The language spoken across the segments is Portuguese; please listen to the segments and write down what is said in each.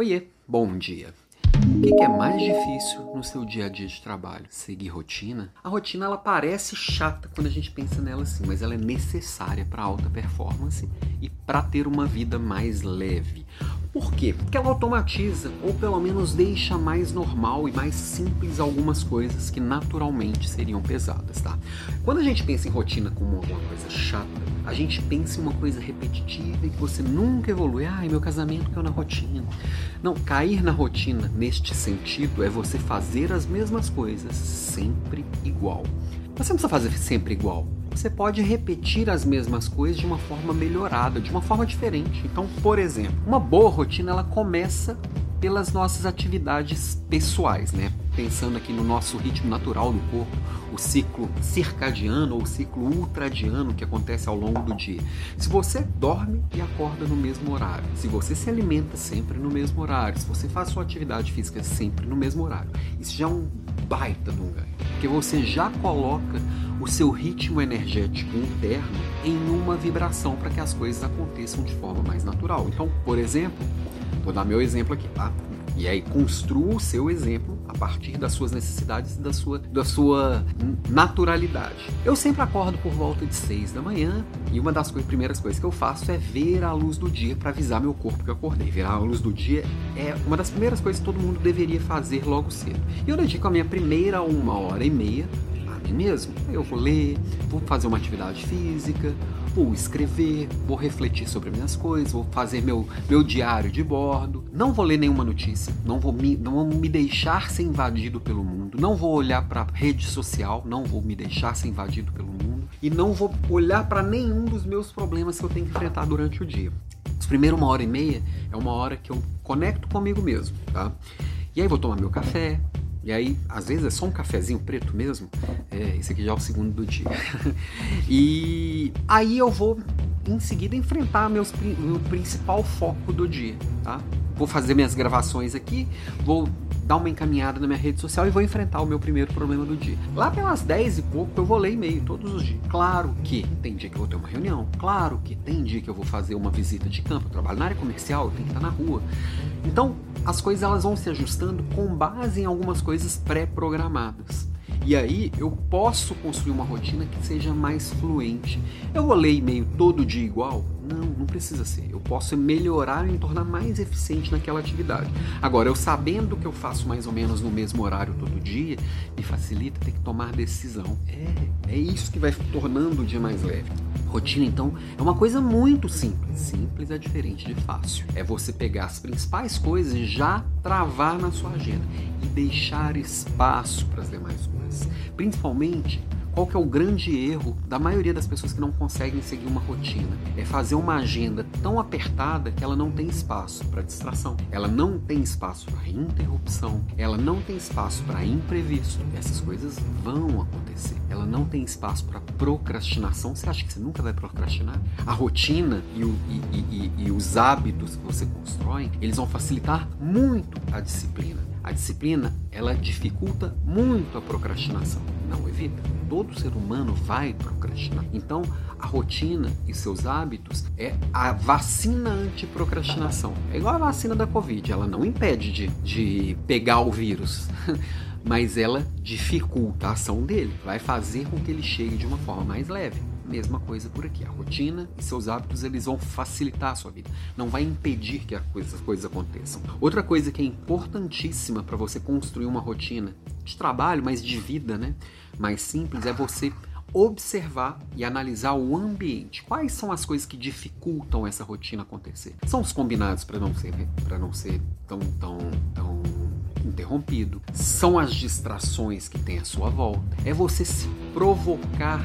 Oiê, bom dia. O que, é mais difícil no seu dia a dia de trabalho? Seguir rotina? A rotina ela parece chata quando a gente pensa nela assim, mas ela é necessária para alta performance e para ter uma vida mais leve. Por quê? Porque ela automatiza ou pelo menos deixa mais normal e mais simples algumas coisas que naturalmente seriam pesadas, tá? Quando a gente pensa em rotina como alguma coisa chata, a gente pensa em uma coisa repetitiva e que você nunca evolui. Ai, meu casamento caiu na rotina. Não, cair na rotina neste sentido é você fazer as mesmas coisas sempre igual. Você não precisa fazer sempre igual. Você pode repetir as mesmas coisas de uma forma melhorada, de uma forma diferente. Então, por exemplo, uma boa rotina ela começa pelas nossas atividades pessoais, né? Pensando aqui no nosso ritmo natural do corpo, o ciclo circadiano ou ciclo ultradiano que acontece ao longo do dia. Se você dorme e acorda no mesmo horário, se você se alimenta sempre no mesmo horário, se você faz sua atividade física sempre no mesmo horário, isso já é um baita de um ganho, porque você já coloca o seu ritmo energético interno em uma vibração para que as coisas aconteçam de forma mais natural. Então, por exemplo, Vou dar meu exemplo aqui, tá? E aí construa o seu exemplo a partir das suas necessidades e da sua, da sua naturalidade. Eu sempre acordo por volta de 6 da manhã e uma das primeiras coisas que eu faço é ver a luz do dia para avisar meu corpo que eu acordei. Ver a luz do dia é uma das primeiras coisas que todo mundo deveria fazer logo cedo. E eu dedico a minha primeira uma hora e meia a mim mesmo. Eu vou ler, vou fazer uma atividade física, vou escrever, vou refletir sobre minhas coisas, vou fazer meu, meu diário de bordo. Não vou ler nenhuma notícia, não vou, me, não vou me deixar ser invadido pelo mundo, não vou olhar para rede social, não vou me deixar ser invadido pelo mundo e não vou olhar para nenhum dos meus problemas que eu tenho que enfrentar durante o dia. Os primeiros uma hora e meia é uma hora que eu conecto comigo mesmo, tá? E aí vou tomar meu café, e aí, às vezes é só um cafezinho preto mesmo. É, esse aqui já é o segundo do dia. e aí eu vou em seguida enfrentar meus, meu principal foco do dia, tá? Vou fazer minhas gravações aqui, vou dar uma encaminhada na minha rede social e vou enfrentar o meu primeiro problema do dia. Lá pelas 10 e pouco eu vou ler e-mail todos os dias. Claro que tem dia que eu vou ter uma reunião, claro que tem dia que eu vou fazer uma visita de campo, eu trabalho na área comercial, eu tenho que estar na rua. Então, as coisas elas vão se ajustando com base em algumas coisas pré-programadas. E aí eu posso construir uma rotina que seja mais fluente. Eu vou ler e-mail todo dia igual? Não, não precisa ser. Eu posso melhorar e me tornar mais eficiente naquela atividade. Agora, eu sabendo que eu faço mais ou menos no mesmo horário todo dia, me facilita ter que tomar decisão. É, é isso que vai tornando o dia mais leve. Rotina, então, é uma coisa muito simples. Simples é diferente de fácil. É você pegar as principais coisas e já travar na sua agenda e deixar espaço para as demais coisas. Principalmente qual que é o grande erro da maioria das pessoas que não conseguem seguir uma rotina? É fazer uma agenda tão apertada que ela não tem espaço para distração, ela não tem espaço para interrupção, ela não tem espaço para imprevisto. Essas coisas vão acontecer. Ela não tem espaço para procrastinação. Você acha que você nunca vai procrastinar? A rotina e, o, e, e, e os hábitos que você constrói, eles vão facilitar muito a disciplina. A disciplina, ela dificulta muito a procrastinação, não evita. Todo ser humano vai procrastinar. Então, a rotina e seus hábitos é a vacina anti-procrastinação. É igual a vacina da Covid, ela não impede de, de pegar o vírus. mas ela dificulta a ação dele, vai fazer com que ele chegue de uma forma mais leve. Mesma coisa por aqui. A rotina e seus hábitos eles vão facilitar a sua vida. Não vai impedir que as coisas, coisas aconteçam. Outra coisa que é importantíssima para você construir uma rotina de trabalho, mas de vida, né? Mais simples, é você observar e analisar o ambiente. Quais são as coisas que dificultam essa rotina acontecer? São os combinados para não ser para não ser tão tão tão interrompido. São as distrações que tem à sua volta. É você se provocar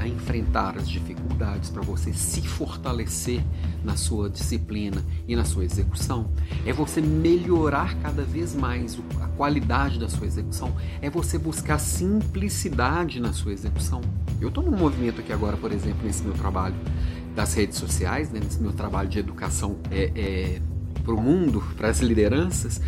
a enfrentar as dificuldades, para você se fortalecer na sua disciplina e na sua execução. É você melhorar cada vez mais a qualidade da sua execução. É você buscar simplicidade na sua execução. Eu estou num movimento aqui agora, por exemplo, nesse meu trabalho das redes sociais, né, nesse meu trabalho de educação é, é para o mundo, para as lideranças,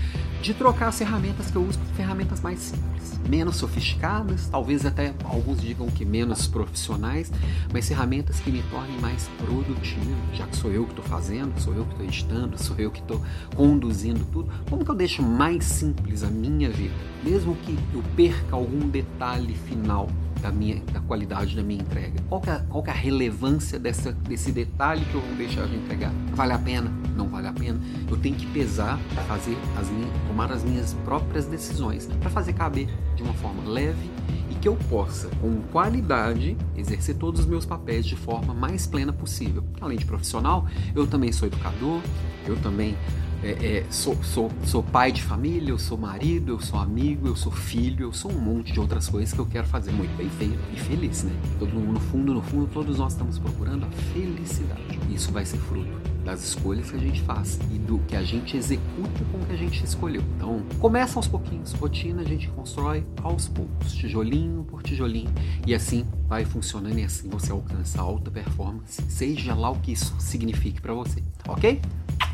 de trocar as ferramentas que eu uso por ferramentas mais simples, menos sofisticadas, talvez até alguns digam que menos profissionais, mas ferramentas que me tornem mais produtivo, já que sou eu que estou fazendo, sou eu que estou editando, sou eu que estou conduzindo tudo. Como que eu deixo mais simples a minha vida, mesmo que eu perca algum detalhe final? Da minha da qualidade da minha entrega? Qual é, qual é a relevância dessa, desse detalhe que eu vou deixar de entregar? Vale a pena? Não vale a pena? Eu tenho que pesar, fazer as minhas, tomar as minhas próprias decisões para fazer caber de uma forma leve e que eu possa, com qualidade, exercer todos os meus papéis de forma mais plena possível. Além de profissional, eu também sou educador, eu também é, é, sou, sou, sou pai de família, eu sou marido, eu sou amigo, eu sou filho, eu sou um monte de outras coisas que eu quero fazer muito bem feito e feliz, né? Todo mundo, no fundo, no fundo, todos nós estamos procurando a felicidade. Isso vai ser fruto das escolhas que a gente faz e do que a gente executa com o que a gente escolheu. Então, começa aos pouquinhos, rotina a gente constrói aos poucos, tijolinho por tijolinho, e assim vai funcionando e assim você alcança alta performance, seja lá o que isso signifique para você, ok?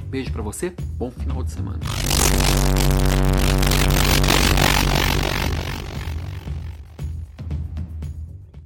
Beijo para você, bom final de semana.